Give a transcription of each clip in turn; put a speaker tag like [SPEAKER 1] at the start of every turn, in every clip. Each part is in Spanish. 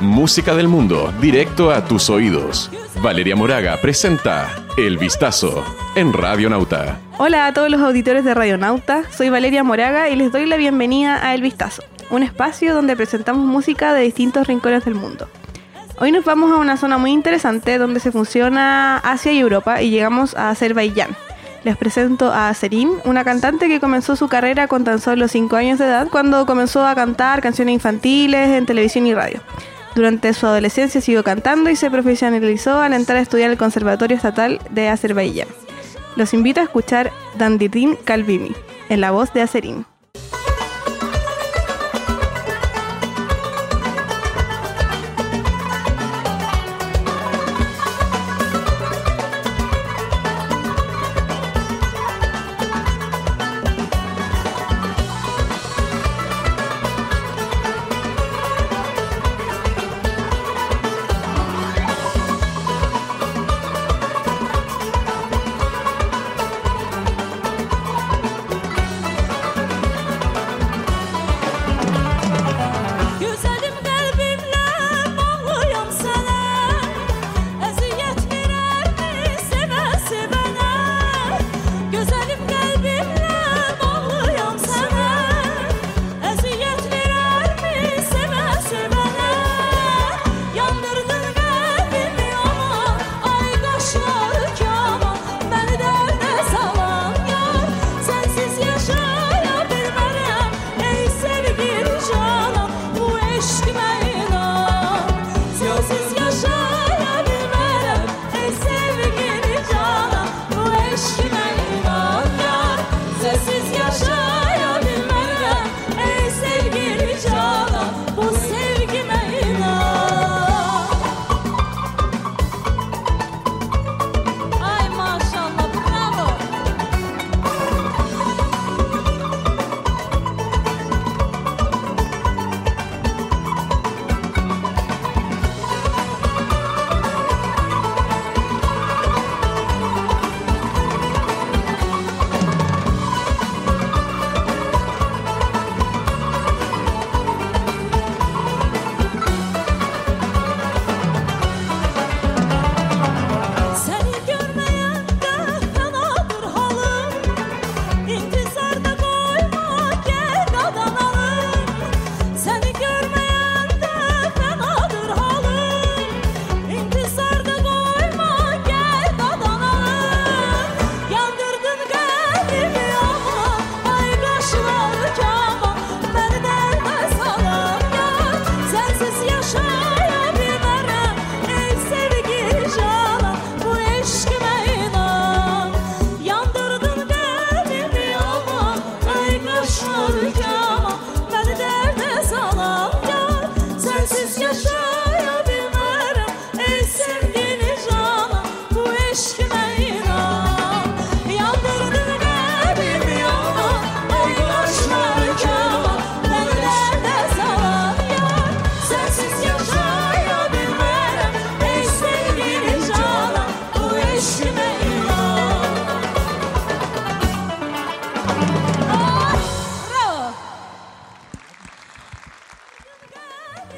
[SPEAKER 1] Música del mundo, directo a tus oídos. Valeria Moraga presenta El Vistazo en Radio Nauta.
[SPEAKER 2] Hola a todos los auditores de Radio Nauta, soy Valeria Moraga y les doy la bienvenida a El Vistazo, un espacio donde presentamos música de distintos rincones del mundo. Hoy nos vamos a una zona muy interesante donde se fusiona Asia y Europa y llegamos a Azerbaiyán. Les presento a Serin, una cantante que comenzó su carrera con tan solo 5 años de edad cuando comenzó a cantar canciones infantiles en televisión y radio. Durante su adolescencia siguió cantando y se profesionalizó al entrar a estudiar el Conservatorio Estatal de Azerbaiyán. Los invito a escuchar Dandirin Kalbimi, en la voz de Aserin.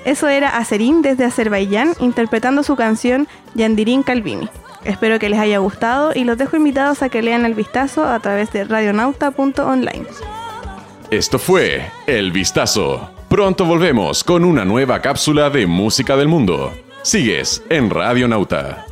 [SPEAKER 2] Eso era Aserin desde Azerbaiyán interpretando su canción Yandirin Kalbini. Espero que les haya gustado y los dejo invitados a que lean el vistazo a través de radionauta.online.
[SPEAKER 1] Esto fue El Vistazo. Pronto volvemos con una nueva cápsula de música del mundo. Sigues en Radio Nauta.